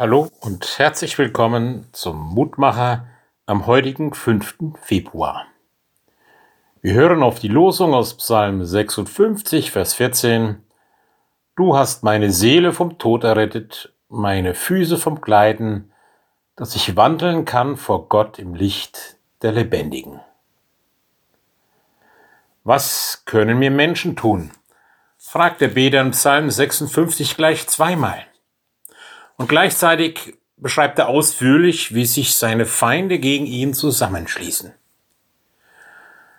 Hallo und herzlich willkommen zum Mutmacher am heutigen 5. Februar. Wir hören auf die Losung aus Psalm 56, Vers 14. Du hast meine Seele vom Tod errettet, meine Füße vom Gleiten, dass ich wandeln kann vor Gott im Licht der Lebendigen. Was können mir Menschen tun? fragt der Beter in Psalm 56 gleich zweimal. Und gleichzeitig beschreibt er ausführlich, wie sich seine Feinde gegen ihn zusammenschließen.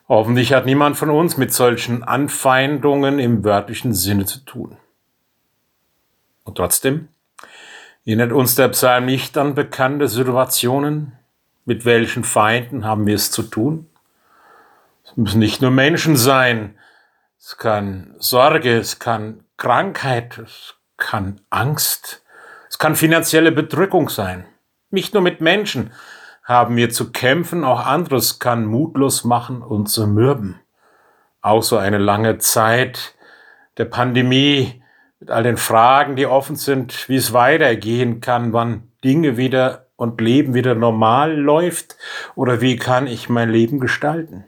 Hoffentlich hat niemand von uns mit solchen Anfeindungen im wörtlichen Sinne zu tun. Und trotzdem erinnert uns der Psalm nicht an bekannte Situationen. Mit welchen Feinden haben wir es zu tun? Es müssen nicht nur Menschen sein. Es kann Sorge, es kann Krankheit, es kann Angst, es kann finanzielle Bedrückung sein. Nicht nur mit Menschen haben wir zu kämpfen, auch anderes kann mutlos machen und zermürben. Auch so eine lange Zeit der Pandemie mit all den Fragen, die offen sind, wie es weitergehen kann, wann Dinge wieder und Leben wieder normal läuft oder wie kann ich mein Leben gestalten.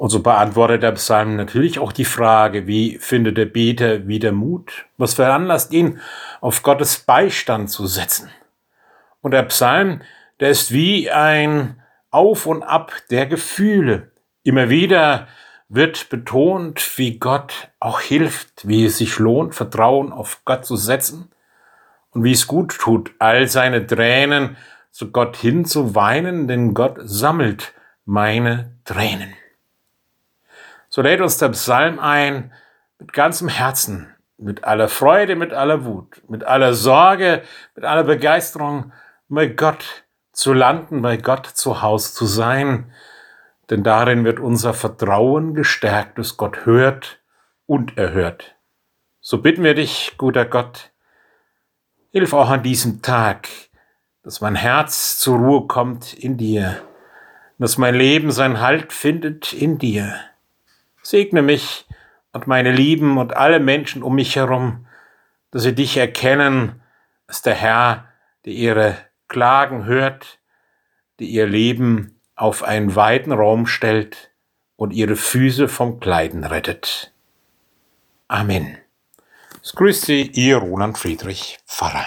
Und so beantwortet der Psalm natürlich auch die Frage, wie findet der Beter wieder Mut? Was veranlasst ihn, auf Gottes Beistand zu setzen? Und der Psalm, der ist wie ein Auf und Ab der Gefühle. Immer wieder wird betont, wie Gott auch hilft, wie es sich lohnt, Vertrauen auf Gott zu setzen und wie es gut tut, all seine Tränen zu Gott hinzuweinen, denn Gott sammelt meine Tränen. So lädt uns der Psalm ein, mit ganzem Herzen, mit aller Freude, mit aller Wut, mit aller Sorge, mit aller Begeisterung bei Gott zu landen, bei Gott zu Hause zu sein, denn darin wird unser Vertrauen gestärkt, dass Gott hört und erhört. So bitten wir dich, guter Gott, hilf auch an diesem Tag, dass mein Herz zur Ruhe kommt in dir, dass mein Leben sein Halt findet in dir Segne mich und meine Lieben und alle Menschen um mich herum, dass sie dich erkennen als der Herr, der ihre Klagen hört, die ihr Leben auf einen weiten Raum stellt und ihre Füße vom Kleiden rettet. Amen. Es grüßt Sie, Ihr Roland Friedrich, Pfarrer.